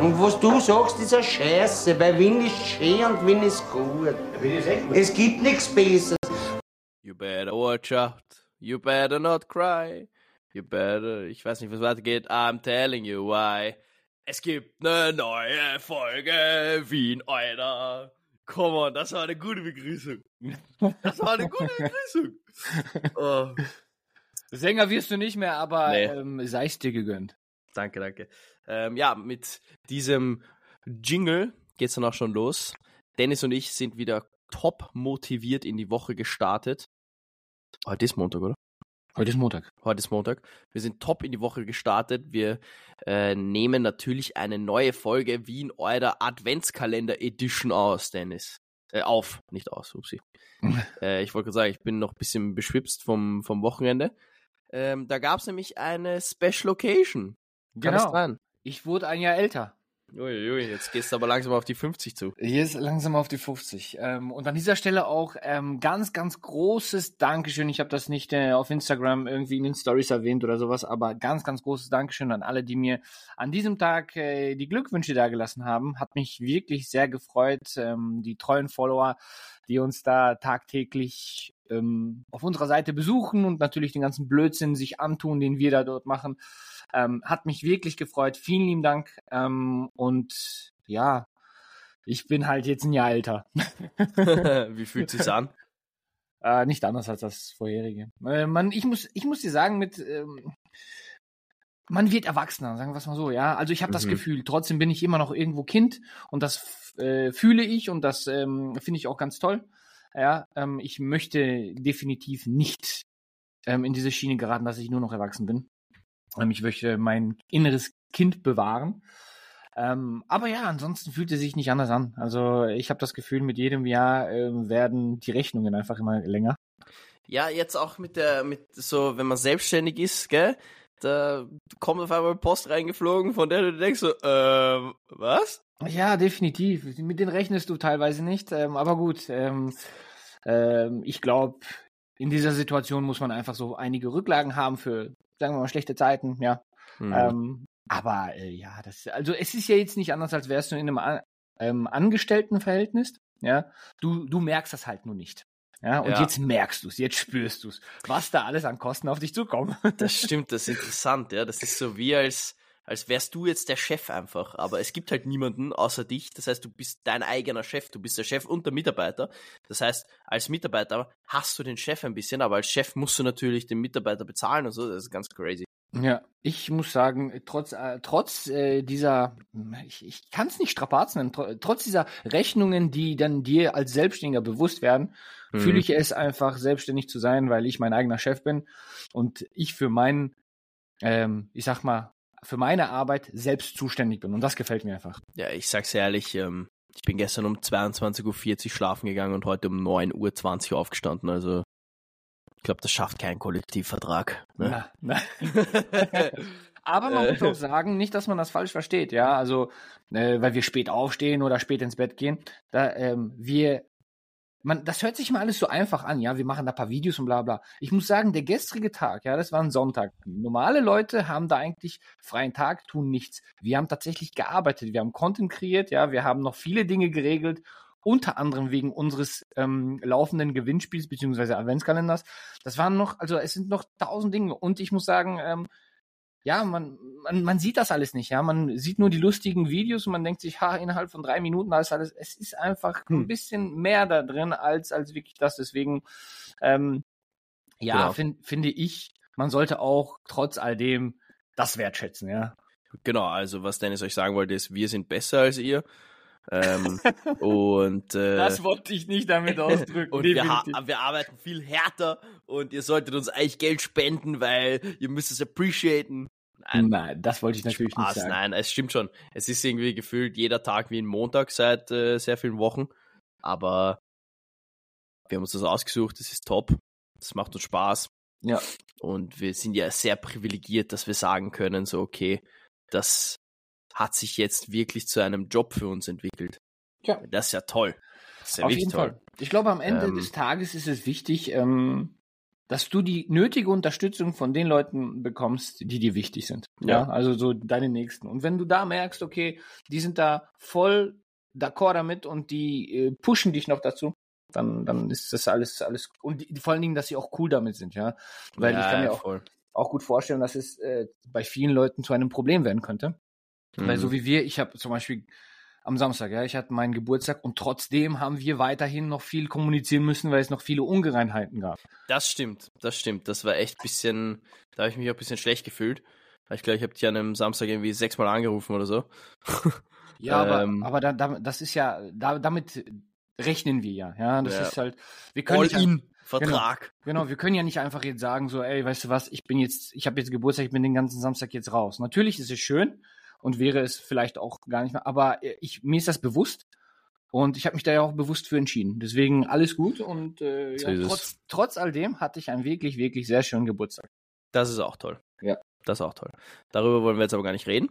Und was du sagst, ist eine Scheiße, weil Wien ist schön und Wien ist gut. Es gibt nichts Besseres. You better watch out. You better not cry. You better, ich weiß nicht, was weitergeht. I'm telling you why. Es gibt eine neue Folge Wien, Alter. Come on, das war eine gute Begrüßung. Das war eine gute Begrüßung. Oh. Sänger wirst du nicht mehr, aber Nee. ähm, sei es dir gegönnt. Danke, danke. Ähm, ja, mit diesem Jingle geht's dann auch schon los. Dennis und ich sind wieder top motiviert in die Woche gestartet. Heute ist Montag, oder? Heute ist Montag. Heute ist Montag. Wir sind top in die Woche gestartet. Wir äh, nehmen natürlich eine neue Folge Wien Eurer Adventskalender Edition aus, Dennis. Äh, auf, nicht aus, upsi. äh, ich wollte gerade sagen, ich bin noch ein bisschen beschwipst vom, vom Wochenende. Ähm, da gab es nämlich eine Special Occasion. Kann Genau. Ich wurde ein Jahr älter. Uiuiui, jetzt gehst du aber langsam auf die 50 zu. Hier ist langsam auf die 50. Ähm, und an dieser Stelle auch ähm, ganz, ganz großes Dankeschön. Ich habe das nicht äh, auf Instagram irgendwie in den Stories erwähnt oder sowas, aber ganz, ganz großes Dankeschön an alle, die mir an diesem Tag äh, die Glückwünsche dagelassen haben. Hat mich wirklich sehr gefreut. Ähm, die treuen Follower, die uns da tagtäglich ähm, auf unserer Seite besuchen und natürlich den ganzen Blödsinn sich antun, den wir da dort machen. Ähm, hat mich wirklich gefreut. Vielen lieben Dank. Ähm, und ja, ich bin halt jetzt ein Jahr älter. Wie fühlt sich's an? Äh, nicht anders als das vorherige. Äh, man, ich muss, ich muss dir sagen, mit ähm, man wird erwachsener, sagen wir es mal so, ja. Also ich habe das Mhm. Gefühl, trotzdem bin ich immer noch irgendwo Kind und das äh, fühle ich und das ähm, finde ich auch ganz toll. Ja, ähm, ich möchte definitiv nicht ähm, in diese Schiene geraten, dass ich nur noch erwachsen bin. Ähm, ich möchte mein inneres Kind bewahren. Ähm, aber ja, ansonsten fühlt es sich nicht anders an. Also ich habe das Gefühl, mit jedem Jahr ähm, werden die Rechnungen einfach immer länger. Ja, jetzt auch mit der, mit so, wenn man selbstständig ist, gell? Da kommt auf einmal Post reingeflogen, von der du denkst so, ähm, was? Ja, definitiv. Mit denen rechnest du teilweise nicht. Ähm, aber gut, ähm, ähm, ich glaube, in dieser Situation muss man einfach so einige Rücklagen haben für, sagen wir mal, schlechte Zeiten, ja. Hm. Ähm, aber äh, ja, das, also es ist ja jetzt nicht anders, als wärst du in einem ähm, Angestelltenverhältnis. Ja, du, du merkst das halt nur nicht. Ja, und Ja. jetzt merkst du es, jetzt spürst du es, was da alles an Kosten auf dich zukommt. Das stimmt, das ist interessant, ja. Das ist so wie als, als wärst du jetzt der Chef einfach. Aber es gibt halt niemanden außer dich. Das heißt, du bist dein eigener Chef. Du bist der Chef und der Mitarbeiter. Das heißt, als Mitarbeiter hast du den Chef ein bisschen, aber als Chef musst du natürlich den Mitarbeiter bezahlen und so. Das ist ganz crazy. Ja, ich muss sagen, trotz, äh, trotz äh, dieser, ich, ich kann es nicht strapazen nennen, tr trotz dieser Rechnungen, die dann dir als Selbstständiger bewusst werden, Mhm. fühle ich es einfach, selbstständig zu sein, weil ich mein eigener Chef bin und ich für meinen, ähm, ich sag mal, für meine Arbeit selbst zuständig bin. Und das gefällt mir einfach. Ja, ich sag's ehrlich, ähm, ich bin gestern um 22.40 Uhr schlafen gegangen und heute um 9.20 Uhr aufgestanden. Also, ich glaube, das schafft kein Kollektivvertrag. Ne? Na, na. Aber man Äh. muss auch sagen, nicht, dass man das falsch versteht, ja. Also, äh, weil wir spät aufstehen oder spät ins Bett gehen. Da, ähm, wir, man, das hört sich mal alles so einfach an, ja. Wir machen da ein paar Videos und bla bla. Ich muss sagen, der gestrige Tag, ja, das war ein Sonntag. Normale Leute haben da eigentlich freien Tag, tun nichts. Wir haben tatsächlich gearbeitet, wir haben Content kreiert, ja, wir haben noch viele Dinge geregelt. Unter anderem wegen unseres ähm, laufenden Gewinnspiels beziehungsweise Adventskalenders. Das waren noch, also es sind noch tausend Dinge. Und ich muss sagen, ähm, ja, man, man, man sieht das alles nicht, ja. Man sieht nur die lustigen Videos und man denkt sich, ha, innerhalb von drei Minuten ist alles. Es ist einfach Hm. ein bisschen mehr da drin als, als wirklich das. Deswegen, ähm, ja, Genau. fin, finde ich, man sollte auch trotz all dem das wertschätzen, ja. Genau, also was Dennis euch sagen wollte, ist, wir sind besser als ihr. Ähm, und äh, wollte ich nicht damit ausdrücken. und wir, wir arbeiten viel härter und ihr solltet uns eigentlich Geld spenden, weil ihr müsst es appreciaten. Nein, Nein, das wollte ich natürlich Spaß, nicht sagen. nein, es stimmt schon. Es ist irgendwie gefühlt jeder Tag wie ein Montag seit äh, sehr vielen Wochen. Aber wir haben uns das ausgesucht, das ist top. Das macht uns Spaß. Ja. Und wir sind ja sehr privilegiert, dass wir sagen können, so, okay, das hat sich jetzt wirklich zu einem Job für uns entwickelt. Ja. Das ist ja toll. Das ist ja Auf jeden toll. Fall. Ich glaube, am Ende Ähm, des Tages ist es wichtig, ähm, dass du die nötige Unterstützung von den Leuten bekommst, die dir wichtig sind. Ja. ja. also so deine Nächsten. Und wenn du da merkst, okay, die sind da voll d'accord damit und die äh, pushen dich noch dazu, dann, dann ist das alles, alles, und die, vor allen Dingen, dass sie auch cool damit sind, ja. Weil ja, ich kann mir auch, auch gut vorstellen, dass es äh, bei vielen Leuten zu einem Problem werden könnte. Mhm. Weil so wie wir, ich habe zum Beispiel am Samstag, ja, ich hatte meinen Geburtstag und trotzdem haben wir weiterhin noch viel kommunizieren müssen, weil es noch viele Ungereinheiten gab. Das stimmt, das stimmt. Das war echt ein bisschen, da habe ich mich auch ein bisschen schlecht gefühlt. Ich glaube, ich habe dich an einem Samstag irgendwie sechsmal angerufen oder so. Ja, aber, ähm, aber da, da, das ist ja, da, damit rechnen wir ja. Ja, das ja. ist halt, wir können All-in. Vertrag. Genau, genau, wir können ja nicht einfach jetzt sagen, so, ey, weißt du was, ich bin jetzt, ich habe jetzt Geburtstag, ich bin den ganzen Samstag jetzt raus. Natürlich ist es schön und wäre es vielleicht auch gar nicht mehr, aber ich, mir ist das bewusst und ich habe mich da ja auch bewusst für entschieden. Deswegen alles gut und äh, ja, trotz, trotz all dem hatte ich einen wirklich, wirklich sehr schönen Geburtstag. Das ist auch toll. Ja. Das ist auch toll. Darüber wollen wir jetzt aber gar nicht reden.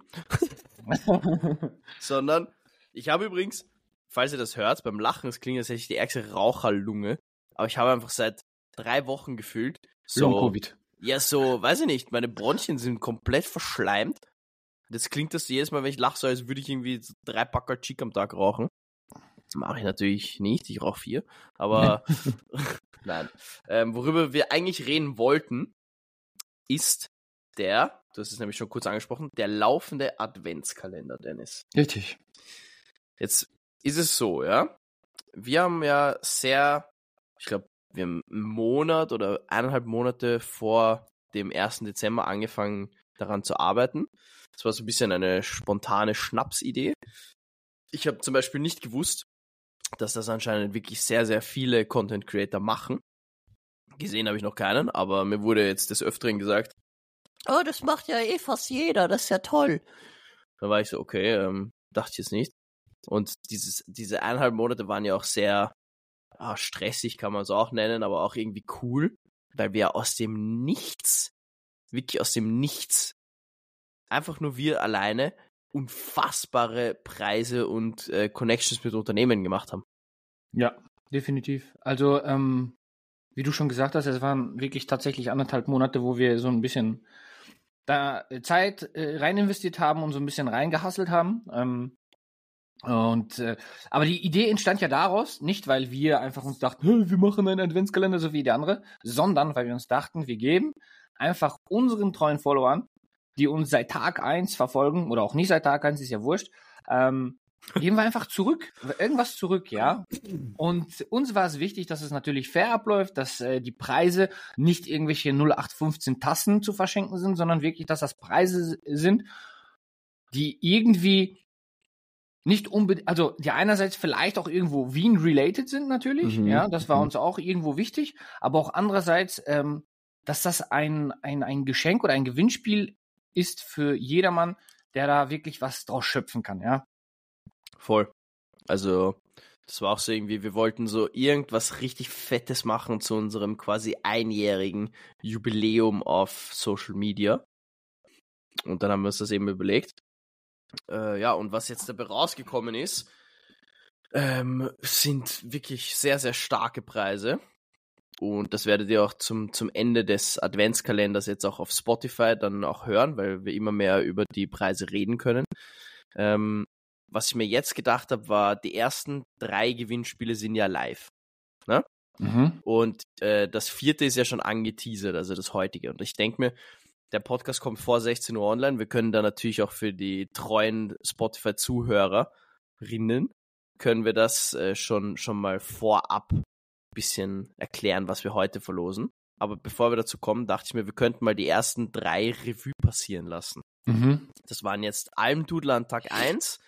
Sondern, ich habe übrigens, falls ihr das hört, beim Lachen, es klingt, als hätte ich die ärgste Raucherlunge. Aber ich habe einfach seit drei Wochen gefühlt. So, Long-Covid. Ja, so, weiß ich nicht, meine Bronchien sind komplett verschleimt. Das klingt das jedes Mal, wenn ich lache, so als würde ich irgendwie so drei Packer Chick am Tag rauchen. Mache ich natürlich nicht, ich rauche vier. Aber nein. Ähm, worüber wir eigentlich reden wollten, ist der, du hast es nämlich schon kurz angesprochen, der laufende Adventskalender, Dennis. Richtig. Jetzt ist es so, ja. Wir haben ja sehr, ich glaube, wir haben einen Monat oder eineinhalb Monate vor dem 1. Dezember angefangen, daran zu arbeiten. Das war so ein bisschen eine spontane Schnapsidee. Ich habe zum Beispiel nicht gewusst, dass das anscheinend wirklich sehr, sehr viele Content Creator machen. Gesehen habe ich noch keinen, aber mir wurde jetzt des Öfteren gesagt, oh, das macht ja eh fast jeder, das ist ja toll. Da war ich so, okay, ähm, dachte ich jetzt nicht. Und dieses, diese eineinhalb Monate waren ja auch sehr ah, stressig, kann man es auch nennen, aber auch irgendwie cool, weil wir aus dem Nichts, wirklich aus dem Nichts, einfach nur wir alleine unfassbare Preise und äh, Connections mit Unternehmen gemacht haben. Ja, definitiv. Also, ähm, wie du schon gesagt hast, es waren wirklich tatsächlich anderthalb Monate, wo wir so ein bisschen da Zeit äh, rein investiert haben und so ein bisschen reingehasselt haben. Ähm, und äh, aber die Idee entstand ja daraus, nicht weil wir einfach uns dachten, wir machen einen Adventskalender so wie die andere, sondern weil wir uns dachten, wir geben einfach unseren treuen Followern, die uns seit Tag eins verfolgen oder auch nicht seit Tag eins, ist ja wurscht, ähm, geben wir einfach zurück, irgendwas zurück, ja. Und uns war es wichtig, dass es natürlich fair abläuft, dass äh, die Preise nicht irgendwelche 0815 Tassen zu verschenken sind, sondern wirklich, dass das Preise sind, die irgendwie nicht unbedingt, also die einerseits vielleicht auch irgendwo Wien-related sind natürlich, mhm. ja, das war mhm. uns auch irgendwo wichtig, aber auch andererseits, ähm, dass das ein, ein, ein Geschenk oder ein Gewinnspiel ist für jedermann, der da wirklich was draus schöpfen kann, ja. Voll. Also, das war auch so irgendwie, wir wollten so irgendwas richtig Fettes machen zu unserem quasi einjährigen Jubiläum auf Social Media. Und dann haben wir uns das eben überlegt. Äh, ja, und was jetzt dabei rausgekommen ist, ähm, sind wirklich sehr, sehr starke Preise. Und das werdet ihr auch zum, zum Ende des Adventskalenders jetzt auch auf Spotify dann auch hören, weil wir immer mehr über die Preise reden können. Ähm, was ich mir jetzt gedacht habe, war, die ersten drei Gewinnspiele sind ja live. Ne? Mhm. Und äh, das vierte ist ja schon angeteasert, also das heutige. Und ich denke mir, der Podcast kommt vor 16 Uhr online. Wir können da natürlich auch für die treuen Spotify-Zuhörerinnen, können wir das äh, schon, schon mal vorab bisschen erklären, was wir heute verlosen. Aber bevor wir dazu kommen, dachte ich mir, wir könnten mal die ersten drei Revue passieren lassen. Mhm. Das waren jetzt Almdudler an Tag 1,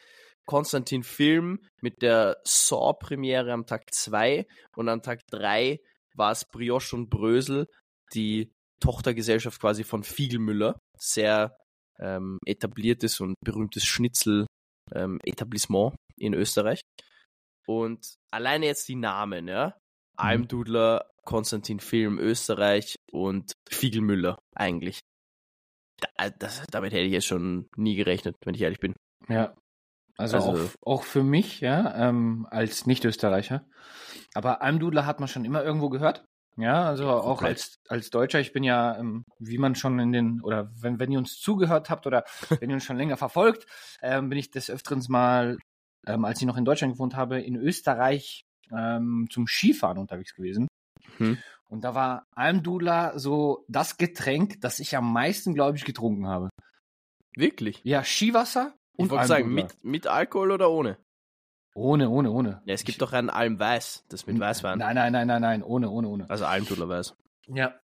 Konstantin Film mit der Saw-Premiere am Tag 2 und am Tag 3 war es Brioche und Brösel, die Tochtergesellschaft quasi von Fiegelmüller, sehr ähm, etabliertes und berühmtes Schnitzel-Etablissement ähm, in Österreich. Und alleine jetzt die Namen, ja. Almdudler, Konstantin Film Österreich und Fiegelmüller eigentlich. Da, das, damit hätte ich jetzt schon nie gerechnet, wenn ich ehrlich bin. Ja, also, also auch, auch, für mich, ja, ähm, als Nicht-Österreicher. Aber Almdudler hat man schon immer irgendwo gehört. Ja, also auch als, als Deutscher, ich bin ja, ähm, wie man schon in den, oder wenn, wenn ihr uns zugehört habt oder wenn ihr uns schon länger verfolgt, ähm, bin ich des Öfteren mal, ähm, als ich noch in Deutschland gewohnt habe, in Österreich ähm, zum Skifahren unterwegs gewesen. Hm. Und da war Almdudler so das Getränk, das ich am meisten, glaube ich, getrunken habe. Wirklich? Ja, Skiwasser Ich und wollte sagen, Almdudler. mit, mit Alkohol oder ohne? Ohne, ohne, ohne. Ja, es gibt doch einen Almweiß, das mit Weißwein. Nein, nein, nein, nein, nein, ohne, ohne, ohne. Also Almdudlerweiß. Ja.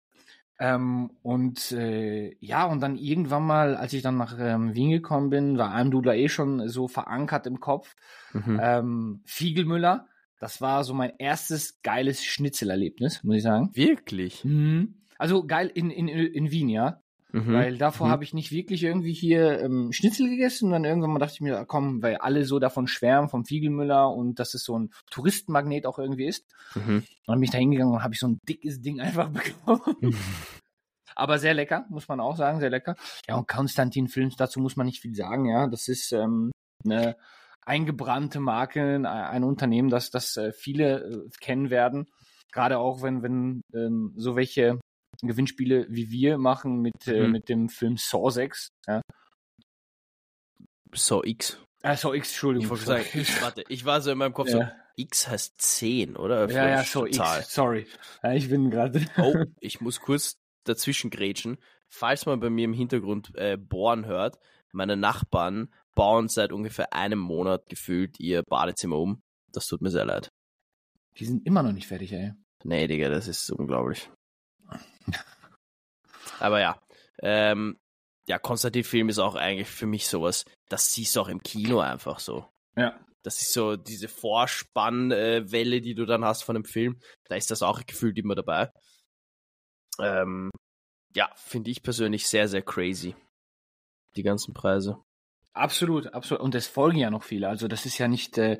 Ähm, und äh, ja, und dann irgendwann mal, als ich dann nach ähm, Wien gekommen bin, war Almdudler eh schon so verankert im Kopf. Mhm. Ähm, Fiegelmüller, das war so mein erstes geiles Schnitzelerlebnis, muss ich sagen. Wirklich? Mhm. Also geil in, in, in Wien, ja. Mhm. Weil davor Mhm. habe ich nicht wirklich irgendwie hier ähm, Schnitzel gegessen und dann irgendwann mal dachte ich mir, komm, weil alle so davon schwärmen vom Fiegelmüller und dass es so ein Touristenmagnet auch irgendwie ist. Mhm. Und dann bin ich da hingegangen und habe ich so ein dickes Ding einfach bekommen. Aber sehr lecker, muss man auch sagen, sehr lecker. Ja, und Konstantin Films, dazu muss man nicht viel sagen, ja. Das ist ähm, eine eingebrannte Marke, ein, Unternehmen, das, das äh, viele äh, kennen werden. Gerade auch, wenn, wenn ähm, so welche Gewinnspiele wie wir machen mit, äh, Mhm. mit dem Film Saw 6. Ja. So X. Ah, Saw X, Entschuldigung. Ich sagen, ich, warte, ich war so in meinem Kopf so, ja. X heißt 10, oder? ja, ja, Saw Zahl. X, sorry. Ja, ich bin gerade. Oh, ich muss kurz dazwischen grätschen. Falls man bei mir im Hintergrund äh, bohren hört, meine Nachbarn bauen seit ungefähr einem Monat gefühlt ihr Badezimmer um. Das tut mir sehr leid. Die sind immer noch nicht fertig, ey. Nee, Digga, das ist unglaublich. Aber ja, ähm, ja, Konstantin-Film ist auch eigentlich für mich sowas, das siehst du auch im Kino einfach so. Ja. Das ist so diese Vorspannwelle, die du dann hast von einem Film. Da ist das auch gefühlt immer dabei. Ähm, ja, finde ich persönlich sehr, sehr crazy. Die ganzen Preise. Absolut, absolut. Und es folgen ja noch viele. Also das ist ja nicht, äh,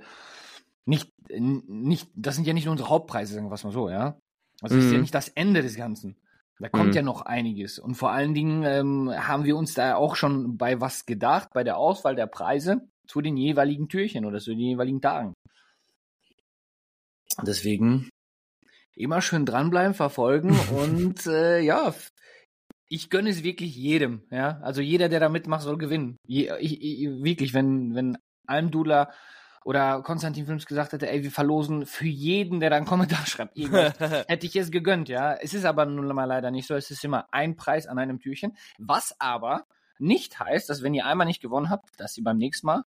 nicht, nicht, das sind ja nicht nur unsere Hauptpreise, sagen wir es mal so, ja. Also das ist ja Mhm. nicht das Ende des Ganzen. Da kommt Mhm. ja noch einiges. Und vor allen Dingen ähm, haben wir uns da auch schon bei was gedacht, bei der Auswahl der Preise zu den jeweiligen Türchen oder zu den jeweiligen Tagen. Deswegen immer schön dranbleiben, verfolgen und äh, ja, ich gönne es wirklich jedem, ja. Also jeder, der da mitmacht, soll gewinnen. Je, ich, ich, wirklich, wenn, wenn Almdudler oder Konstantin Films gesagt hätte, ey, wir verlosen für jeden, der da einen Kommentar schreibt, irgendwas, hätte ich es gegönnt, ja. Es ist aber nun mal leider nicht so. Es ist immer ein Preis an einem Türchen. Was aber nicht heißt, dass wenn ihr einmal nicht gewonnen habt, dass ihr beim nächsten Mal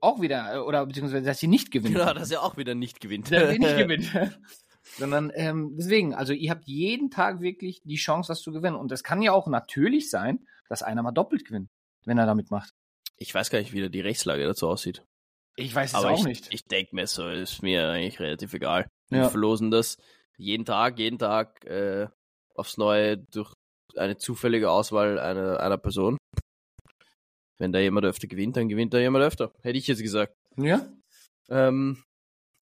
auch wieder, äh, oder beziehungsweise, dass ihr nicht gewinnt. genau, dass er auch wieder nicht gewinnt. Der will nicht gewinnt. Sondern ähm, deswegen, also ihr habt jeden Tag wirklich die Chance, das zu gewinnen. Und es kann ja auch natürlich sein, dass einer mal doppelt gewinnt, wenn er damit macht. Ich weiß gar nicht, wie die Rechtslage dazu aussieht. Ich weiß es Aber auch ich, nicht. ich denke mir so, ist mir eigentlich relativ egal. Wir Ja. verlosen das jeden Tag, jeden Tag äh, aufs Neue durch eine zufällige Auswahl einer, einer Person. Wenn da jemand öfter gewinnt, dann gewinnt da jemand öfter. Hätte ich jetzt gesagt. ja? Ähm,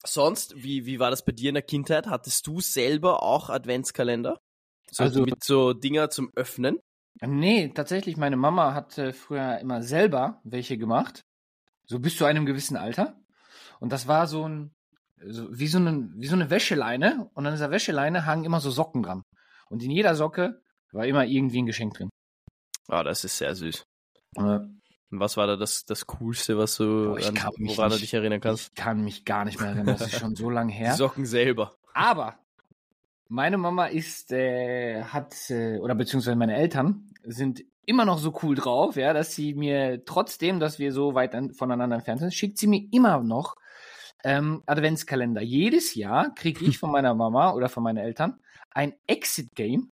sonst, wie, wie war das bei dir in der Kindheit? Hattest du selber auch Adventskalender? So Also- mit so Dinger zum Öffnen? Nee, tatsächlich, meine Mama hat äh, früher immer selber welche gemacht. So bis zu einem gewissen Alter. Und das war so ein, so, wie, so eine, wie so eine Wäscheleine. Und an dieser Wäscheleine hangen immer so Socken dran. Und in jeder Socke war immer irgendwie ein Geschenk drin. Ah, das ist sehr süß. Was war da das, das Coolste, was du, Boah, an, woran du nicht- dich erinnern kannst? Ich kann mich gar nicht mehr erinnern, das ist schon so lange her. Die Socken selber. Aber meine Mama ist, äh, hat, äh, oder beziehungsweise meine Eltern sind immer noch so cool drauf, ja, dass sie mir, trotzdem, dass wir so weit an, voneinander entfernt sind, schickt sie mir immer noch ähm, Adventskalender. Jedes Jahr kriege ich von meiner Mama oder von meinen Eltern ein Exit-Game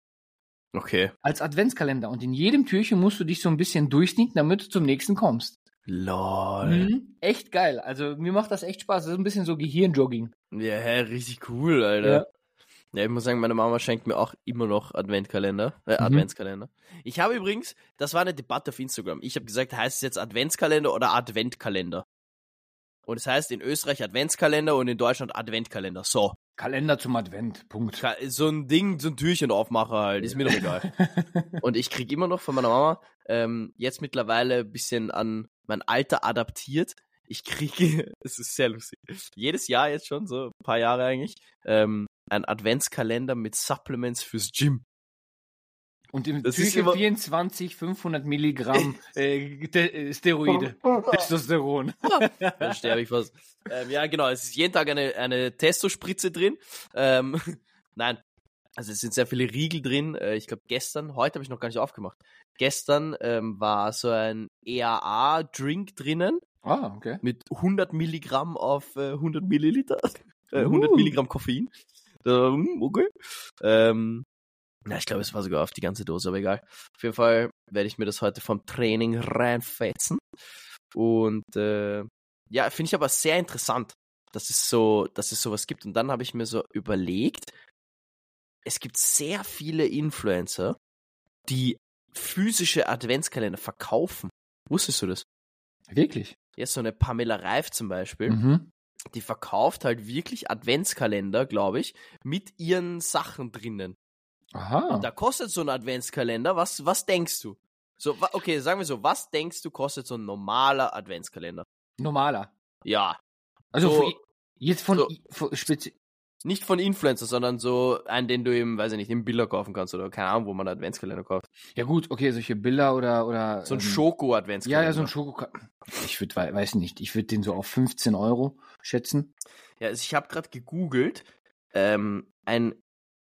Okay. als Adventskalender. Und in jedem Türchen musst du dich so ein bisschen durchsneaken, damit du zum nächsten kommst. Lol. Mhm. Echt geil. Also mir macht das echt Spaß. Das ist ein bisschen so Gehirnjogging. Ja, hä, richtig cool, Alter. Ja. Ja. ich muss sagen, meine Mama schenkt mir auch immer noch Adventkalender, äh, Mhm. Adventskalender. Ich habe übrigens, das war eine Debatte auf Instagram. Ich habe gesagt, heißt es jetzt Adventskalender oder Adventkalender? Und es heißt in Österreich Adventskalender und in Deutschland Adventkalender. So. Kalender zum Advent. Punkt. So ein Ding, so ein Türchen aufmacher halt, ist mir doch egal. Und ich krieg immer noch von meiner Mama, ähm, jetzt mittlerweile ein bisschen an mein Alter adaptiert. Ich kriege, es ist sehr lustig, jedes Jahr jetzt schon, so ein paar Jahre eigentlich, ähm, ein Adventskalender mit Supplements fürs Gym. Und im Das ist Türchen immer- 24 500 Milligramm äh, äh, Steroide, Testosteron. Da sterbe ich fast. Ähm, ja, genau. Es ist jeden Tag eine, eine Testospritze drin. Ähm, nein, also es sind sehr viele Riegel drin. Äh, ich glaube, gestern, heute habe ich noch gar nicht aufgemacht. Gestern ähm, war so ein EAA-Drink drinnen Ah, okay. mit 100 Milligramm auf äh, 100 Milliliter. Äh, 100 Uh. Milligramm Koffein. Da, hm, okay. Ähm, na, ich glaube, es war sogar auf die ganze Dose, aber egal. Auf jeden Fall werde ich mir das heute vom Training reinfetzen. Und äh, ja, finde ich aber sehr interessant, dass es so, dass es sowas gibt. Und dann habe ich mir so überlegt, es gibt sehr viele Influencer, die physische Adventskalender verkaufen. Wusstest du das? Wirklich? Jetzt so eine Pamela Reif zum Beispiel, Mhm. die verkauft halt wirklich Adventskalender, glaube ich, mit ihren Sachen drinnen. Aha. Und da kostet so ein Adventskalender, was, was denkst du? So, okay, sagen wir so, was denkst du kostet so ein normaler Adventskalender? Normaler. Ja, Also So- jetzt von, so- von nicht von Influencer, sondern so einen, den du im, weiß ich nicht, im Biller kaufen kannst oder keine Ahnung, wo man Adventskalender kauft. Ja gut, okay, solche Bilder oder oder So ein ähm, Schoko-Adventskalender. Ja, ja, so ein Schoko. Ich würde, weiß nicht, ich würde den so auf 15 Euro schätzen. Ja, also ich habe gerade gegoogelt. Ähm, ein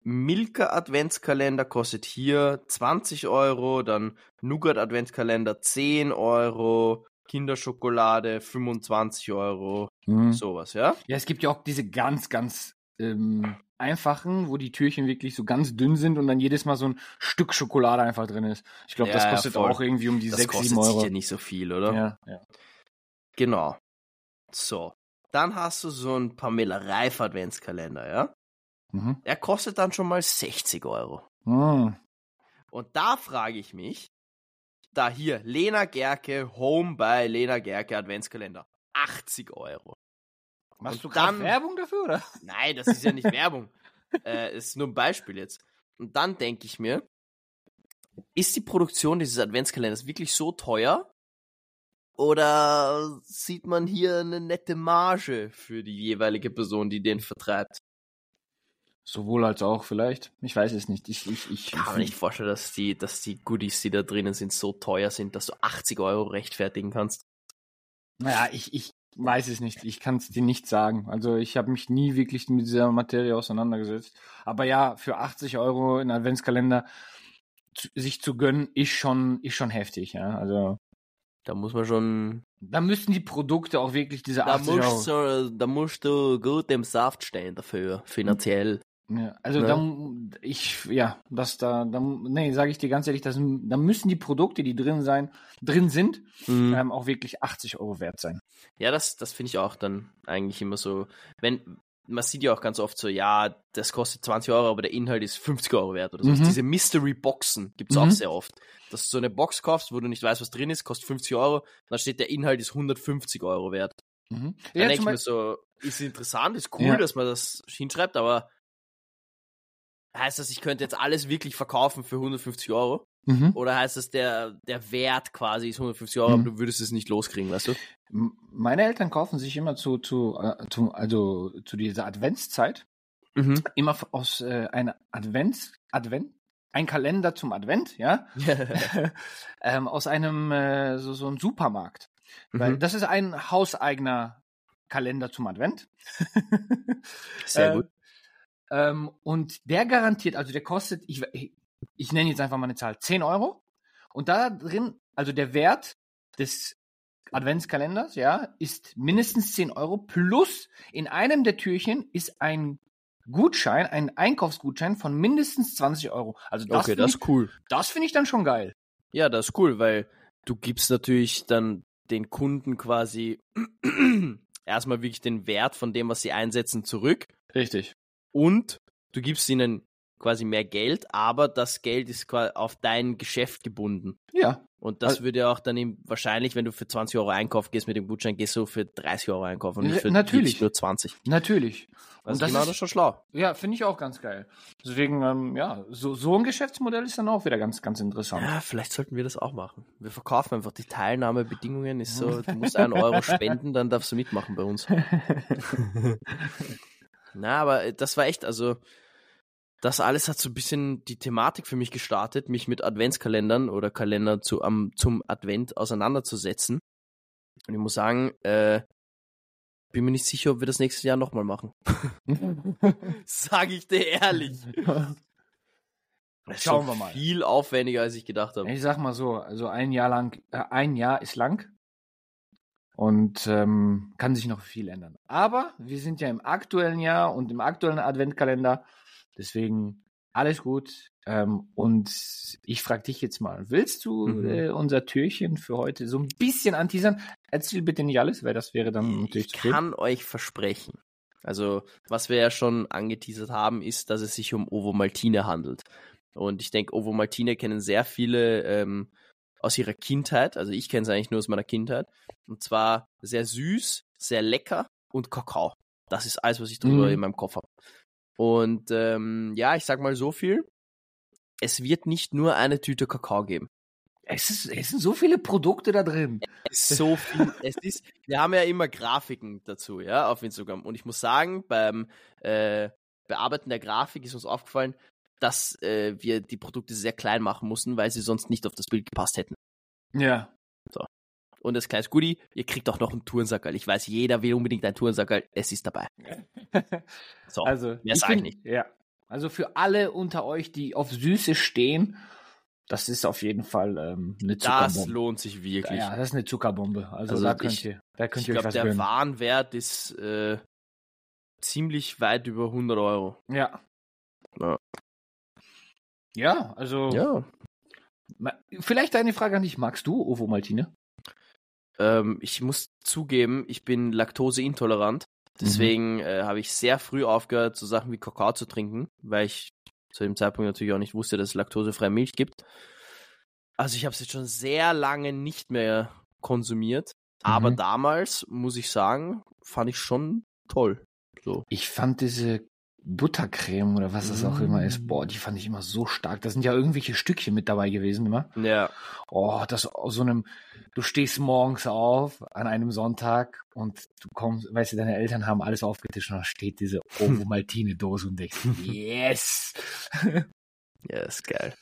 Milka Adventskalender kostet hier 20 Euro, dann Nougat Adventskalender 10 Euro, Kinderschokolade 25 Euro, Mhm. sowas, ja? Ja, es gibt ja auch diese ganz, ganz ähm, einfachen, wo die Türchen wirklich so ganz dünn sind und dann jedes Mal so ein Stück Schokolade einfach drin ist. Ich glaube, Ja, das ja, kostet voll. auch irgendwie um die Das 6, kostet 7 Euro. sicher nicht so viel, oder? Ja, ja. Genau. So. Dann hast du so einen Pamela Reif Adventskalender, ja? Mhm. Er kostet dann schon mal 60 Euro. Mhm. Und da frage ich mich, da hier Lena Gerke Home bei Lena Gerke Adventskalender 80 Euro. Machst Und du dann- Werbung dafür, oder? Nein, das ist ja nicht Werbung. Äh, ist nur ein Beispiel jetzt. Und dann denke ich mir, ist die Produktion dieses Adventskalenders wirklich so teuer? Oder sieht man hier eine nette Marge für die jeweilige Person, die den vertreibt? Sowohl als auch vielleicht. Ich weiß es nicht. Ich, ich, ich, kann mir nicht vorstellen, dass die, dass die Goodies, die da drinnen sind, so teuer sind, dass du 80 Euro rechtfertigen kannst. Naja, ich, ich weiß es nicht. Ich kann es dir nicht sagen. Also ich habe mich nie wirklich mit dieser Materie auseinandergesetzt. Aber ja, für 80 Euro in Adventskalender zu, sich zu gönnen, ist schon, ist schon heftig. Ja, also Da muss man schon, da müssten die Produkte auch wirklich diese da 80 Euro. musst, du, da musst du gut im Saft stehen dafür, finanziell. Ja, also Ne? da, ich, ja, das da, da nee, sage ich dir ganz ehrlich, das, da müssen die Produkte, die drin sein, drin sind, Mhm. ähm, auch wirklich 80 Euro wert sein. Ja, das, das finde ich auch dann eigentlich immer so. Wenn, man sieht ja auch ganz oft so, ja, das kostet 20 Euro, aber der Inhalt ist 50 Euro wert oder so. Mhm. Diese Mystery Boxen gibt es Mhm. auch sehr oft. Dass du so eine Box kaufst, wo du nicht weißt, was drin ist, kostet 50 Euro, dann steht der Inhalt ist 150 Euro wert. Mhm. Dann Ja, denke ich mir so, ist interessant, ist cool, Ja. dass man das hinschreibt, aber heißt das, ich könnte jetzt alles wirklich verkaufen für 150 Euro? mhm. Oder heißt das, der, der Wert quasi ist 150 Euro, Mhm. aber du würdest es nicht loskriegen, weißt du? Meine Eltern kaufen sich immer zu, zu, äh, zu also zu dieser Adventszeit Mhm. immer aus äh, einer Advents, Advent, ein Kalender zum Advent, ja, ähm, aus einem äh, so, so einem Supermarkt. Weil Mhm. das ist ein hauseigener Kalender zum Advent. Sehr Äh, gut. Ähm, und der garantiert, also der kostet, ich, ich, nenne jetzt einfach mal eine Zahl, 10 Euro. Und da drin, also der Wert des Adventskalenders, ja, ist mindestens 10 Euro plus in einem der Türchen ist ein Gutschein, ein Einkaufsgutschein von mindestens 20 Euro. Also das Okay, das ist cool. das finde ich dann schon geil. Ja, das ist cool, weil du gibst natürlich dann den Kunden quasi erstmal wirklich den Wert von dem, was sie einsetzen, zurück Richtig. Und du gibst ihnen quasi mehr Geld, aber das Geld ist quasi auf dein Geschäft gebunden. Ja. Und das Also- würde ja auch dann eben wahrscheinlich, wenn du für 20 Euro einkaufen gehst mit dem Gutschein, gehst du für 30 Euro einkaufen und nicht für natürlich. nur 20. Natürlich. Also Und das genau ist- das schon schlau. Ja, finde ich auch ganz geil. Deswegen, ähm, ja, so, so ein Geschäftsmodell ist dann auch wieder ganz, ganz interessant. Ja, vielleicht sollten wir das auch machen. Wir verkaufen einfach die Teilnahmebedingungen. Ist so, du musst einen Euro spenden, dann darfst du mitmachen bei uns. Na, aber äh, das war echt, also das alles hat so ein bisschen die Thematik für mich gestartet, mich mit Adventskalendern oder Kalendern zu, um, zum Advent auseinanderzusetzen. Und ich muss sagen, äh, bin mir nicht sicher, ob wir das nächstes Jahr nochmal machen. Sag ich dir ehrlich. Das Schauen schon wir mal. Viel aufwendiger, als ich gedacht habe. Ich sag mal so, also ein Jahr lang, äh, ein Jahr ist lang und ähm, kann sich noch viel ändern. Aber wir sind ja im aktuellen Jahr und im aktuellen Adventkalender, deswegen alles gut. Ähm, und ich frage dich jetzt mal, willst du Mhm. äh, unser Türchen für heute so ein bisschen anteasern? Erzähl bitte nicht alles, weil das wäre dann natürlich Ich kann euch versprechen. Also, was wir ja schon angeteasert haben, ist, dass es sich um Ovo Maltine handelt. Und ich denke, Ovo Maltine kennen sehr viele ähm, aus ihrer Kindheit. Also ich kenne es eigentlich nur aus meiner Kindheit. Und zwar sehr süß, sehr lecker und Kakao. Das ist alles, was ich drüber Mhm. in meinem Kopf habe. Und ähm, ja, ich sag mal so viel. Es wird nicht nur eine Tüte Kakao geben. Es, ist, es sind so viele Produkte da drin. Es ist so viel. es ist, wir haben ja immer Grafiken dazu, ja, auf Instagram. Und ich muss sagen, beim äh, Bearbeiten der Grafik ist uns aufgefallen, dass äh, wir die Produkte sehr klein machen mussten, weil sie sonst nicht auf das Bild gepasst hätten. Ja. Und das kleines Goodie, ihr kriegt auch noch einen Tourensackerl. Ich weiß, jeder will unbedingt einen Tourensackerl. Es ist dabei. So, Also, mehr ich sag ich nicht. Ja. Also für alle unter euch, die auf Süße stehen, das ist auf jeden Fall ähm, eine das Zuckerbombe. lohnt sich wirklich. Ja, das ist eine Zuckerbombe. Also, Also da ich- könnt ihr, da könnt ich ihr euch glaube, was der gönnen. Warenwert ist äh, ziemlich weit über 100 Euro. Ja. Ja. Ja, also Ja. vielleicht eine Frage an dich. Magst du Ovo Maltine? Ähm, ich muss zugeben, ich bin laktoseintolerant. Deswegen äh, habe ich sehr früh aufgehört, so Sachen wie Kakao zu trinken, weil ich zu dem Zeitpunkt natürlich auch nicht wusste, dass es laktosefreie Milch gibt. Also ich habe es jetzt schon sehr lange nicht mehr konsumiert. Aber Mhm. damals, muss ich sagen, fand ich schon toll. So. Ich fand diese Buttercreme oder was das auch immer ist, boah, die fand ich immer so stark. Da sind ja irgendwelche Stückchen mit dabei gewesen immer. Ja, Oh, das aus so einem, du stehst morgens auf an einem Sonntag und du kommst, weißt du, deine Eltern haben alles aufgetischt und da steht diese Ovo Maltine Dose und denkst, yes! ja, ist geil.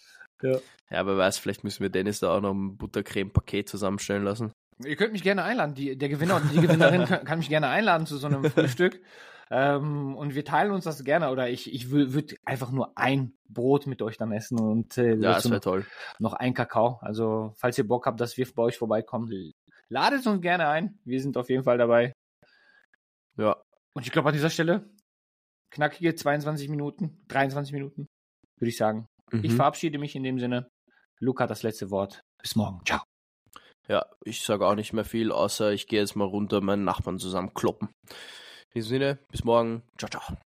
Ja. Ja, aber weiß, vielleicht müssen wir Dennis da auch noch ein Buttercreme-Paket zusammenstellen lassen. Ihr könnt mich gerne einladen. Die, der Gewinner und die Gewinnerin kann, kann mich gerne einladen zu so einem Frühstück. Ähm, und wir teilen uns das gerne. Oder ich, ich würde einfach nur ein Brot mit euch dann essen und äh, Ja, das wäre toll. noch ein Kakao. Also, falls ihr Bock habt, dass wir bei euch vorbeikommen, ladet uns gerne ein. Wir sind auf jeden Fall dabei. Ja, Und ich glaube, an dieser Stelle knackige 22 Minuten, 23 Minuten, würde ich sagen. Ich Mhm. verabschiede mich in dem Sinne. Luca hat das letzte Wort. Bis morgen. Ciao. Ja, ich sage auch nicht mehr viel, außer ich gehe jetzt mal runter meinen Nachbarn zusammen kloppen. In diesem Sinne, bis morgen. Ciao, ciao.